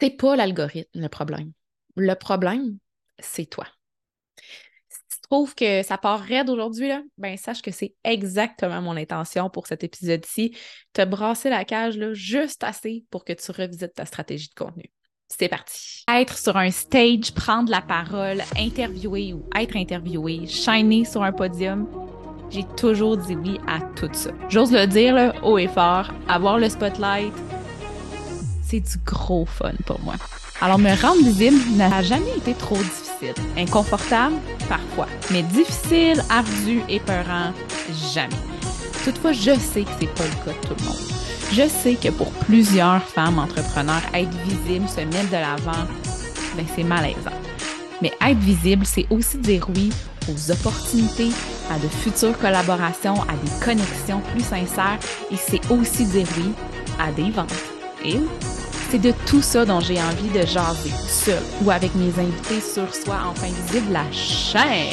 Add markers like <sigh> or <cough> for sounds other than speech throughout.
C'est pas l'algorithme le problème. Le problème, c'est toi. Si tu trouves que ça part raide aujourd'hui, ben sache que c'est exactement mon intention pour cet épisode-ci. Te brasser la cage là, juste assez pour que tu revisites ta stratégie de contenu. C'est parti. Être sur un stage, prendre la parole, interviewer ou être interviewé, shiner sur un podium, j'ai toujours dit oui à tout ça. J'ose le dire haut et fort, avoir le spotlight, c'est du gros fun pour moi. Alors, me rendre visible n'a jamais été trop difficile. Inconfortable, parfois. Mais difficile, ardu, épeurant, jamais. Toutefois, je sais que c'est pas le cas de tout le monde. Je sais que pour plusieurs femmes entrepreneurs, être visible, se mettre de l'avant, ben c'est malaisant. Mais être visible, c'est aussi dire oui aux opportunités, à de futures collaborations, à des connexions plus sincères et c'est aussi dire oui à des ventes. Et c'est de tout ça dont j'ai envie de jaser, seul ou avec mes invités sur soi enfin visible la chaîne.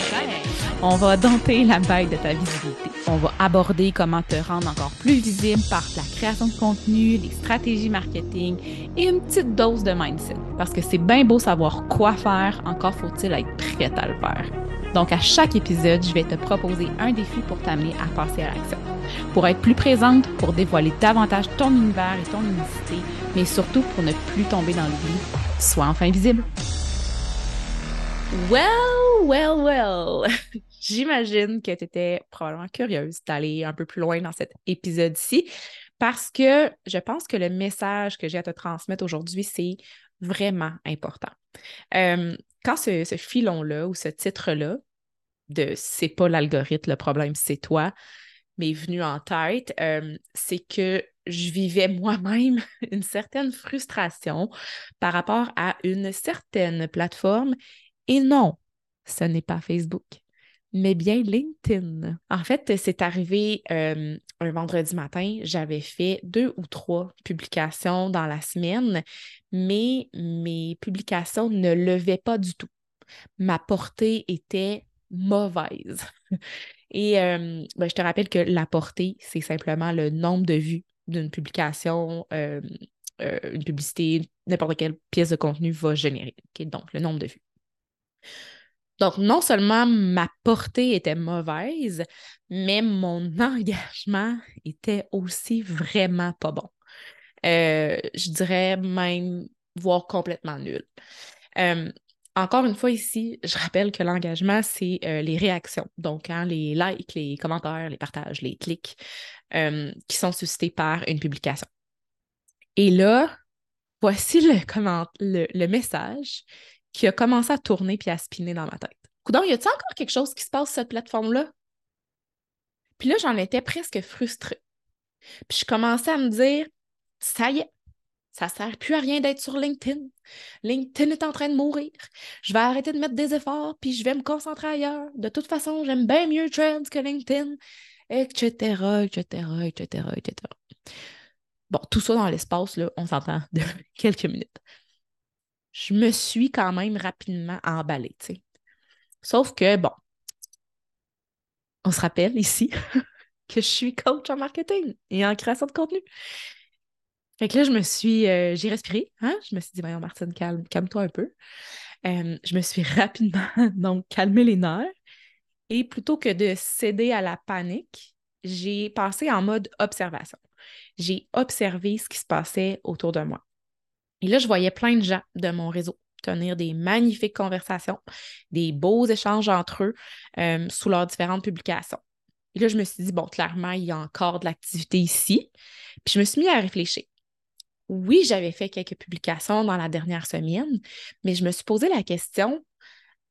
On va dompter la bête de ta visibilité. On va aborder comment te rendre encore plus visible par la création de contenu, les stratégies marketing et une petite dose de mindset. Parce que c'est bien beau savoir quoi faire, encore faut-il être prêt à le faire. Donc, à chaque épisode, je vais te proposer un défi pour t'amener à passer à l'action. Pour être plus présente, pour dévoiler davantage ton univers et ton unicité, mais surtout pour ne plus tomber dans l'oubli, sois enfin visible. Well, well, well. <laughs> J'imagine que tu étais probablement curieuse d'aller un peu plus loin dans cet épisode-ci parce que je pense que le message que j'ai à te transmettre aujourd'hui, c'est vraiment important. Euh, quand ce, ce filon-là ou ce titre-là de c'est pas l'algorithme, le problème, c'est toi, m'est venu en tête, euh, c'est que je vivais moi-même <laughs> une certaine frustration par rapport à une certaine plateforme. Et non, ce n'est pas Facebook, mais bien LinkedIn. En fait, c'est arrivé euh, un vendredi matin, j'avais fait deux ou trois publications dans la semaine, mais mes publications ne levaient pas du tout. Ma portée était mauvaise. <laughs> Et euh, ben, je te rappelle que la portée, c'est simplement le nombre de vues d'une publication, euh, euh, une publicité, n'importe quelle pièce de contenu va générer. Donc, le nombre de vues. Donc, non seulement ma portée était mauvaise, mais mon <laughs> engagement était aussi vraiment pas bon. je dirais même, voire complètement nul. Encore une fois ici, je rappelle que l'engagement, c'est euh, les réactions. Donc, hein, les likes, les commentaires, les partages, les clics euh, qui sont suscités par une publication. Et là, voici le, message qui a commencé à tourner puis à spinner dans ma tête. Coudon, y a-t-il encore quelque chose qui se passe sur cette plateforme-là? Puis là, j'en étais presque frustrée. Puis je commençais à me dire, ça y est, ça ne sert plus à rien d'être sur LinkedIn. LinkedIn est en train de mourir. Je vais arrêter de mettre des efforts, puis je vais me concentrer ailleurs. De toute façon, j'aime bien mieux Trends que LinkedIn, etc., etc., etc., etc. Bon, tout ça dans l'espace, là, on s'entend <laughs> de quelques minutes. Je me suis quand même rapidement emballée, tu sais. Sauf que, bon, on se rappelle ici <laughs> que je suis coach en marketing et en création de contenu. Fait que là, je me suis, euh, j'ai respiré, hein? Je me suis dit, voyons, Martine, calme, calme-toi un peu. Euh, je me suis <laughs> rapidement, donc, calmé les nerfs. Et plutôt que de céder à la panique, j'ai passé en mode observation. J'ai observé ce qui se passait autour de moi. Et là, je voyais plein de gens de mon réseau tenir des magnifiques conversations, des beaux échanges entre eux euh, sous leurs différentes publications. Et là, je me suis dit, bon, clairement, il y a encore de l'activité ici. Puis je me suis mis à réfléchir oui, j'avais fait quelques publications dans la dernière semaine, mais je me suis posé la question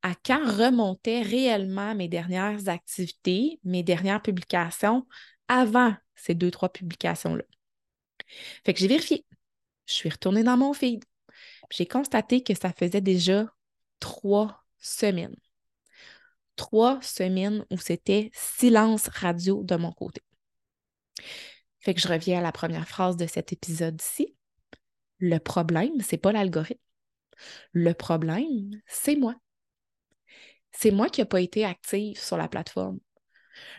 à quand remontaient réellement mes dernières activités, mes dernières publications avant ces deux, trois publications-là? Fait que j'ai vérifié. Je suis retournée dans mon feed. J'ai constaté que ça faisait déjà trois semaines. Trois semaines où c'était silence radio de mon côté. Fait que je reviens à la première phrase de cet épisode-ci. Le problème, c'est pas l'algorithme. Le problème, c'est moi. C'est moi qui n'ai pas été active sur la plateforme.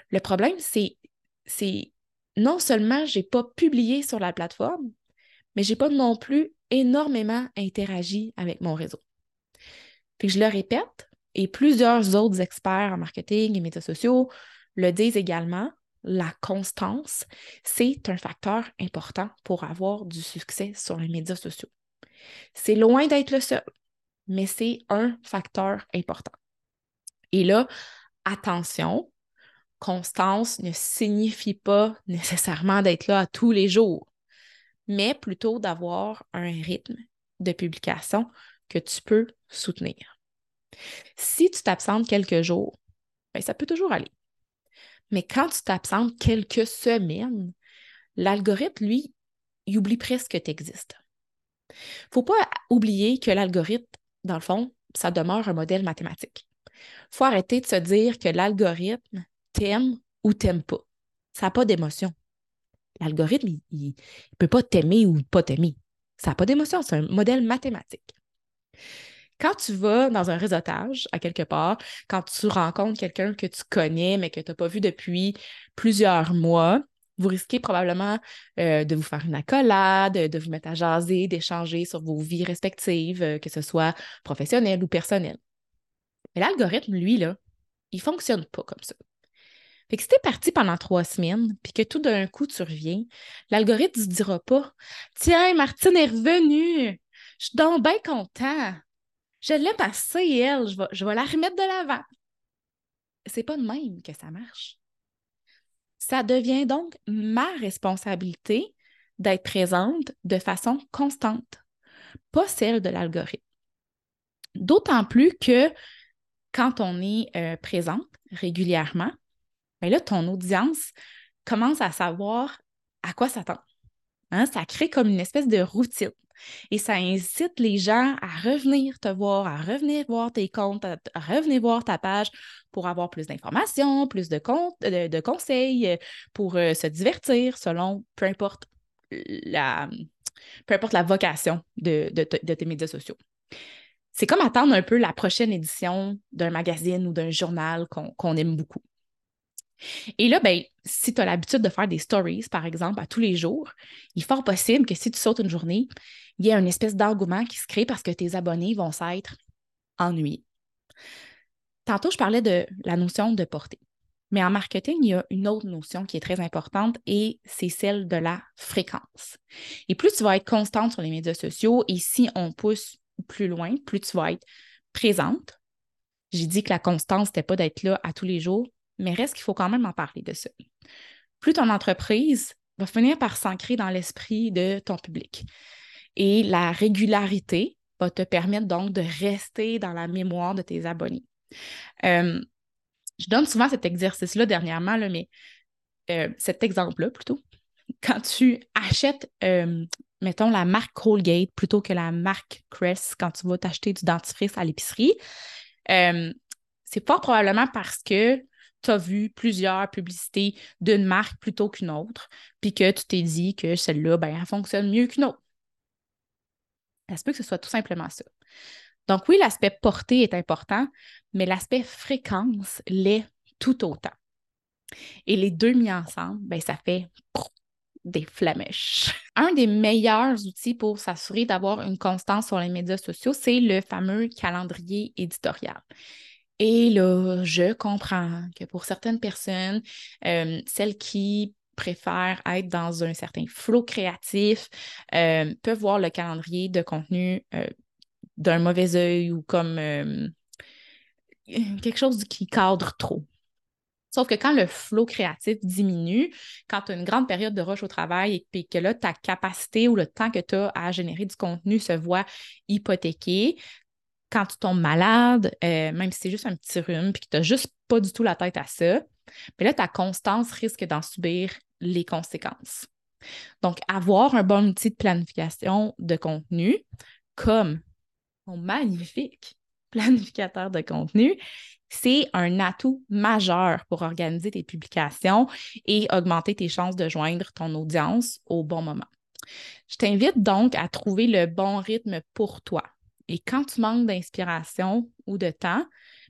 Le problème, c'est, c'est non seulement je n'ai pas publié sur la plateforme, mais je n'ai pas non plus énormément interagi avec mon réseau. Puis je le répète, et plusieurs autres experts en marketing et médias sociaux le disent également, la constance, c'est un facteur important pour avoir du succès sur les médias sociaux. C'est loin d'être le seul, mais c'est un facteur important. Et là, attention, constance ne signifie pas nécessairement d'être là tous les jours, mais plutôt d'avoir un rythme de publication que tu peux soutenir. Si tu t'absentes quelques jours, ben, ça peut toujours aller. Mais quand tu t'absentes quelques semaines, l'algorithme, lui, il oublie presque que tu existes. Il ne faut pas oublier que l'algorithme, dans le fond, ça demeure un modèle mathématique. Il faut arrêter de se dire que l'algorithme t'aime ou t'aime pas. Ça n'a pas d'émotion. L'algorithme, il ne peut pas t'aimer ou pas t'aimer. Ça n'a pas d'émotion, c'est un modèle mathématique. Quand tu vas dans un réseautage à quelque part, quand tu rencontres quelqu'un que tu connais mais que tu n'as pas vu depuis plusieurs mois, vous risquez probablement euh, de vous faire une accolade, de vous mettre à jaser, d'échanger sur vos vies respectives, euh, que ce soit professionnel ou personnel. Mais l'algorithme, lui, là, il ne fonctionne pas comme ça. Fait que si tu es parti pendant trois semaines, puis que tout d'un coup tu reviens, l'algorithme ne dira pas Tiens, Martine est revenue, je suis donc bien content. Je l'ai passée, elle, je vais, la remettre de l'avant. C'est pas de même que ça marche. Ça devient donc ma responsabilité d'être présente de façon constante, pas celle de l'algorithme. D'autant plus que quand on est euh, présente régulièrement, bien là, ton audience commence à savoir à quoi s'attendre. Hein? Ça crée comme une espèce de routine. Et ça incite les gens à revenir te voir, à revenir voir tes comptes, à, revenir voir ta page pour avoir plus d'informations, plus de, comptes, de, conseils, euh, pour euh, se divertir selon peu importe la, peu importe la vocation de, tes médias sociaux. C'est comme attendre un peu la prochaine édition d'un magazine ou d'un journal qu'on aime beaucoup. Et là, ben, si tu as l'habitude de faire des stories, par exemple, à tous les jours, il est fort possible que si tu sautes une journée, il y ait une espèce d'engouement qui se crée parce que tes abonnés vont s'être ennuyés. Tantôt, je parlais de la notion de portée. Mais en marketing, il y a une autre notion qui est très importante et c'est celle de la fréquence. Et plus tu vas être constante sur les médias sociaux et si on pousse plus loin, plus tu vas être présente. J'ai dit que la constance, n'était pas d'être là à tous les jours, mais reste qu'il faut quand même en parler de ça. Plus ton entreprise va finir par s'ancrer dans l'esprit de ton public. Et la régularité va te permettre donc de rester dans la mémoire de tes abonnés. Euh, je donne souvent cet exercice-là dernièrement, mais euh, cet exemple-là plutôt. Quand tu achètes, euh, mettons, la marque Colgate plutôt que la marque Crest quand tu vas t'acheter du dentifrice à l'épicerie, c'est fort probablement parce que tu as vu plusieurs publicités d'une marque plutôt qu'une autre, puis que tu t'es dit que celle-là, ben, elle fonctionne mieux qu'une autre. Ça se peut que ce soit tout simplement ça. Donc oui, l'aspect portée est important, mais l'aspect fréquence l'est tout autant. Et les deux mis ensemble, ben, ça fait des flamèches. <laughs> Un des meilleurs outils pour s'assurer d'avoir une constance sur les médias sociaux, c'est le fameux calendrier éditorial. Et là, je comprends que pour certaines personnes, euh, celles qui préfèrent être dans un certain flot créatif euh, peuvent voir le calendrier de contenu euh, d'un mauvais œil ou comme quelque chose qui cadre trop. Sauf que quand le flot créatif diminue, quand tu as une grande période de rush au travail et que là, ta capacité ou le temps que tu as à générer du contenu se voit hypothéqué, quand tu tombes malade, euh, même si c'est juste un petit rhume, puis que tu n'as juste pas du tout la tête à ça, mais là, ta constance risque d'en subir les conséquences. Donc, avoir un bon outil de planification de contenu, comme mon magnifique <laughs> planificateur de contenu, c'est un atout majeur pour organiser tes publications et augmenter tes chances de joindre ton audience au bon moment. Je t'invite donc à trouver le bon rythme pour toi. Et quand tu manques d'inspiration ou de temps,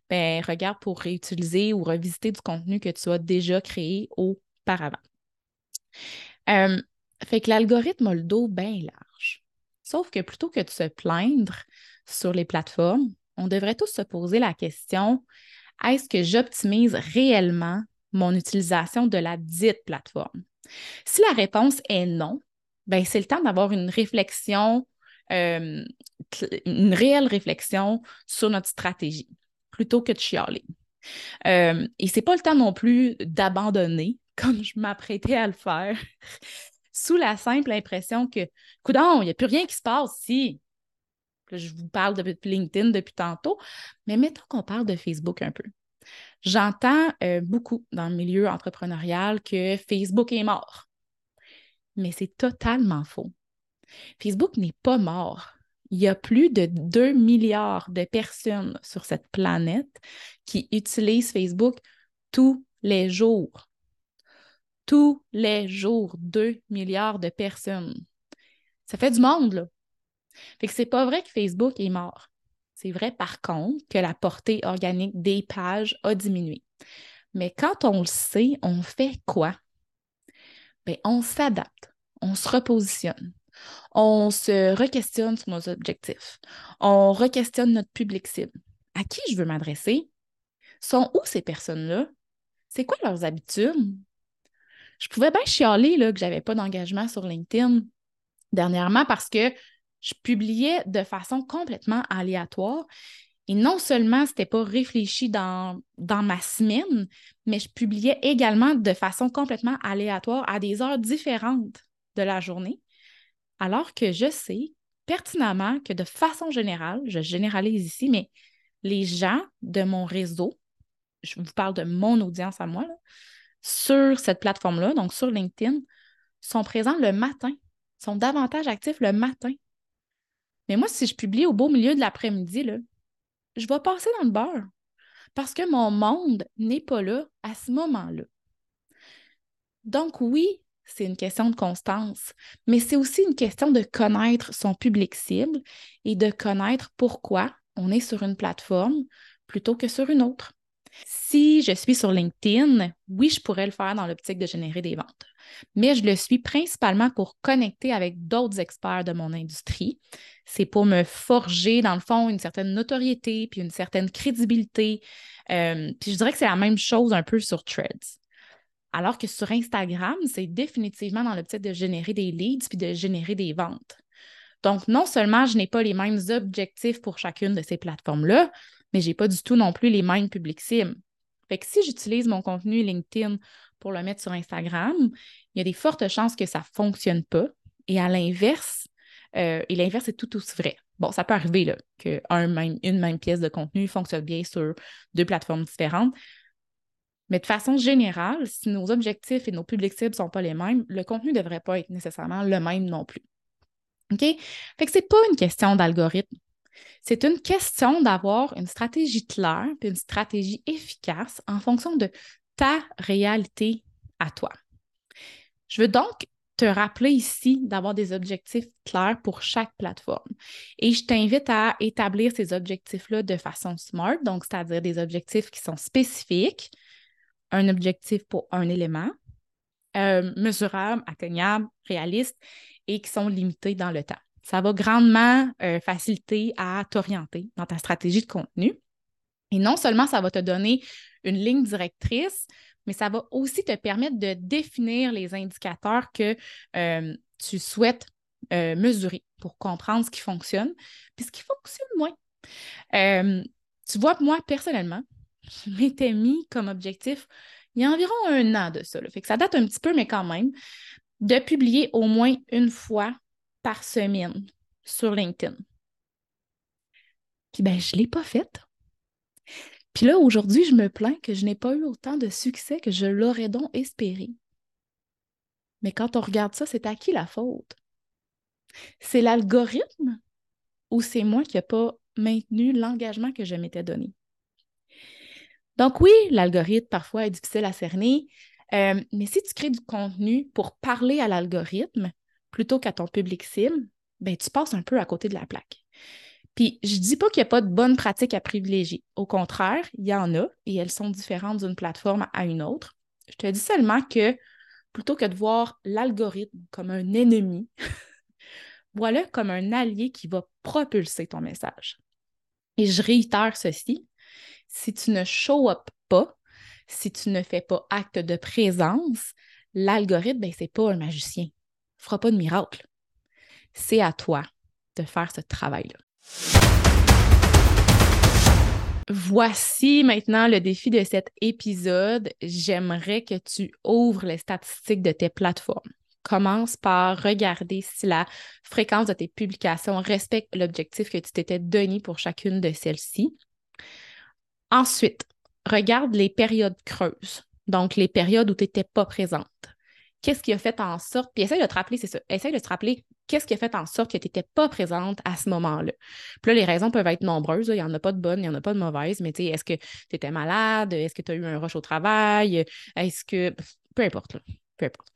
ben, regarde pour réutiliser ou revisiter du contenu que tu as déjà créé auparavant. Euh, fait que l'algorithme a le dos bien large. Sauf que plutôt que de se plaindre sur les plateformes, on devrait tous se poser la question, est-ce que j'optimise réellement mon utilisation de la dite plateforme? Si la réponse est non, ben c'est le temps d'avoir une réflexion, euh, une réelle réflexion sur notre stratégie, plutôt que de chialer. Euh, et c'est pas le temps non plus d'abandonner, comme je m'apprêtais à le faire, <laughs> sous la simple impression que, coudon, il n'y a plus rien qui se passe ici. je vous parle de LinkedIn depuis tantôt, mais mettons qu'on parle de Facebook un peu. J'entends euh, beaucoup dans le milieu entrepreneurial que Facebook est mort. Mais c'est totalement faux. Facebook n'est pas mort. Il y a plus de 2 milliards de personnes sur cette planète qui utilisent Facebook tous les jours. Tous les jours, 2 milliards de personnes. Ça fait du monde, là. Fait que c'est pas vrai que Facebook est mort. C'est vrai, par contre, que la portée organique des pages a diminué. Mais quand on le sait, on fait quoi? Bien, on s'adapte, on se repositionne, on se re-questionne sur nos objectifs, on re-questionne notre public cible. À qui je veux m'adresser? Sont où ces personnes-là? C'est quoi leurs habitudes? Je pouvais bien chialer là, que je n'avais pas d'engagement sur LinkedIn dernièrement parce que je publiais de façon complètement aléatoire. Et non seulement ce n'était pas réfléchi dans, dans ma semaine, mais je publiais également de façon complètement aléatoire à des heures différentes de la journée, alors que je sais pertinemment que de façon générale, je généralise ici, mais les gens de mon réseau, je vous parle de mon audience à moi, sur cette plateforme-là, donc sur LinkedIn, sont présents le matin, sont davantage actifs le matin. Mais moi, si je publie au beau milieu de l'après-midi, je vais passer dans le beurre parce que mon monde n'est pas là à ce moment-là. Donc oui, c'est une question de constance, mais c'est aussi une question de connaître son public cible et de connaître pourquoi on est sur une plateforme plutôt que sur une autre. Si je suis sur LinkedIn, oui, je pourrais le faire dans l'optique de générer des ventes, mais je le suis principalement pour connecter avec d'autres experts de mon industrie. C'est pour me forger, dans le fond, une certaine notoriété puis une certaine crédibilité. Euh, puis je dirais que c'est la même chose un peu sur Threads. Alors que sur Instagram, c'est définitivement dans l'optique de générer des leads puis de générer des ventes. Donc, non seulement je n'ai pas les mêmes objectifs pour chacune de ces plateformes-là, mais je n'ai pas du tout non plus les mêmes publics cibles. Fait que si j'utilise mon contenu LinkedIn pour le mettre sur Instagram, il y a des fortes chances que ça ne fonctionne pas. Et à l'inverse, euh, et l'inverse est tout aussi vrai. Bon, ça peut arriver qu'une même, même pièce de contenu fonctionne bien sur deux plateformes différentes. Mais de façon générale, si nos objectifs et nos publics cibles ne sont pas les mêmes, le contenu ne devrait pas être nécessairement le même non plus. OK? Fait que ce n'est pas une question d'algorithme. C'est une question d'avoir une stratégie claire et une stratégie efficace en fonction de ta réalité à toi. Je veux donc te rappeler ici d'avoir des objectifs clairs pour chaque plateforme. Et je t'invite à établir ces objectifs-là de façon smart, donc c'est-à-dire des objectifs qui sont spécifiques, un objectif pour un élément, euh, mesurable, atteignable, réaliste et qui sont limités dans le temps ça va grandement euh, faciliter à t'orienter dans ta stratégie de contenu. Et non seulement ça va te donner une ligne directrice, mais ça va aussi te permettre de définir les indicateurs que euh, tu souhaites euh, mesurer pour comprendre ce qui fonctionne, puis ce qui fonctionne moins. tu vois, moi, personnellement, je m'étais mis comme objectif il y a environ un an de ça. Fait que ça date un petit peu, mais quand même, de publier au moins une fois par semaine sur LinkedIn. Puis ben, je ne l'ai pas faite. Puis là, aujourd'hui, je me plains que je n'ai pas eu autant de succès que je l'aurais donc espéré. Mais quand on regarde ça, c'est à qui la faute? C'est l'algorithme ou c'est moi qui n'ai pas maintenu l'engagement que je m'étais donné? Donc oui, l'algorithme parfois est difficile à cerner, euh, mais si tu crées du contenu pour parler à l'algorithme, plutôt qu'à ton public cible, ben, tu passes un peu à côté de la plaque. Puis, je ne dis pas qu'il n'y a pas de bonnes pratiques à privilégier. Au contraire, il y en a et elles sont différentes d'une plateforme à une autre. Je te dis seulement que plutôt que de voir l'algorithme comme un ennemi, <laughs> Voilà comme un allié qui va propulser ton message. Et je réitère ceci, si tu ne show up pas, si tu ne fais pas acte de présence, l'algorithme, ben, ce n'est pas un magicien. Il ne fera pas de miracle. C'est à toi de faire ce travail-là. Voici maintenant le défi de cet épisode. J'aimerais que tu ouvres les statistiques de tes plateformes. Commence par regarder si la fréquence de tes publications respecte l'objectif que tu t'étais donné pour chacune de celles-ci. Ensuite, regarde les périodes creuses, donc les périodes où tu n'étais pas présente. Qu'est-ce qui a fait en sorte, puis essaye de te rappeler, c'est ça, essaye de te rappeler qu'est-ce qui a fait en sorte que tu n'étais pas présente à ce moment-là. Puis là, les raisons peuvent être nombreuses, il n'y en a pas de bonnes, il n'y en a pas de mauvaises, mais tu sais, est-ce que tu étais malade, est-ce que tu as eu un rush au travail, est-ce que, peu importe, peu importe.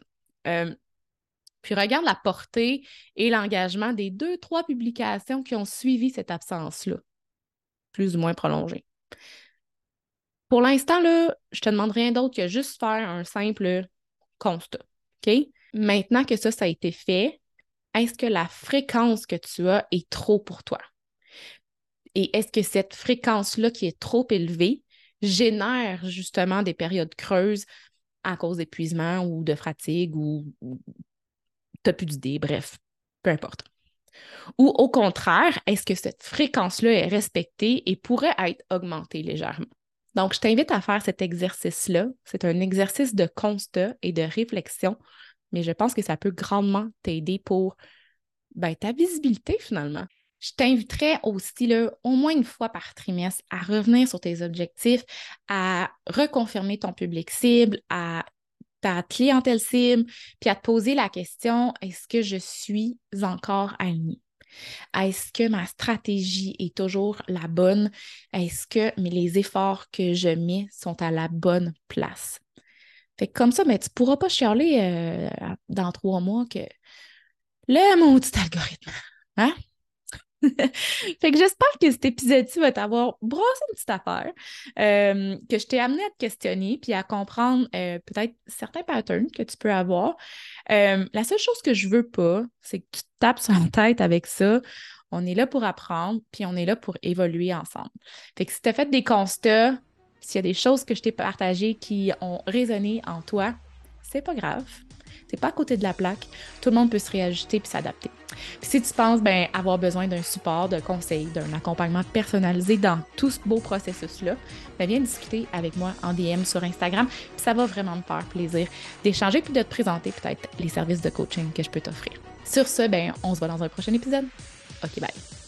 Euh, puis regarde la portée et l'engagement des deux, trois publications qui ont suivi cette absence-là, plus ou moins prolongée. Pour l'instant, là, je te demande rien d'autre que juste faire un simple constat. Maintenant que ça, ça a été fait, est-ce que la fréquence que tu as est trop pour toi? Et est-ce que cette fréquence-là qui est trop élevée génère justement des périodes creuses à cause d'épuisement ou de fatigue ou, t'as plus d'idées, bref, peu importe. Ou au contraire, est-ce que cette fréquence-là est respectée et pourrait être augmentée légèrement? Donc, je t'invite à faire cet exercice-là. C'est un exercice de constat et de réflexion, mais je pense que ça peut grandement t'aider pour ben, ta visibilité finalement. Je t'inviterais aussi, là, au moins une fois par trimestre, à revenir sur tes objectifs, à reconfirmer ton public cible, à ta clientèle cible, puis à te poser la question, est-ce que je suis encore alignée? Est-ce que ma stratégie est toujours la bonne? Est-ce que les efforts que je mets sont à la bonne place? Fait comme ça, mais tu ne pourras pas chialer euh, dans trois mois que le maudit algorithme. Hein? <laughs> fait que j'espère que cet épisode-ci va t'avoir brossé une petite affaire, euh, que je t'ai amené à te questionner puis à comprendre euh, peut-être certains patterns que tu peux avoir. Euh, la seule chose que je veux pas, c'est que tu te tapes sur la tête avec ça. On est là pour apprendre, puis on est là pour évoluer ensemble. Fait que si tu as fait des constats, s'il y a des choses que je t'ai partagées qui ont résonné en toi, c'est pas grave. C'est pas à côté de la plaque. Tout le monde peut se réajuster puis s'adapter. si tu penses ben, avoir besoin d'un support, d'un conseil, d'un accompagnement personnalisé dans tout ce beau processus-là, ben, viens discuter avec moi en DM sur Instagram. ça va vraiment me faire plaisir d'échanger puis de te présenter peut-être les services de coaching que je peux t'offrir. Sur ce, ben, on se voit dans un prochain épisode. OK, bye.